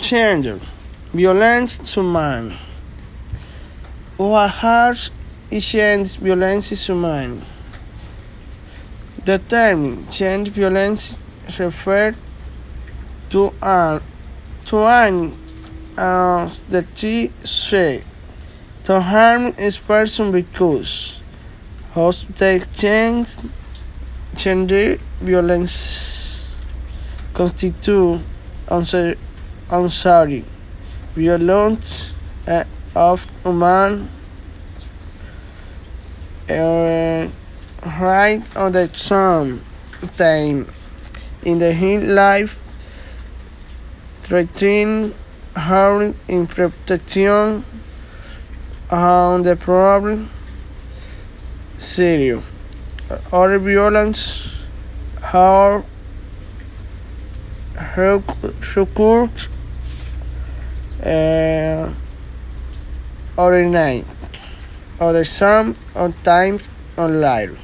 Gender. Violence to man. What harsh is violence to man. The term gender violence refers to an to an as the T say to harm is person because of the change gender violence constitute unsorry violence uh, of human uh, right on the some time. In the human life threatening harm in protection on the problem serious Other violence how how occurs uh, night. Or the some of times online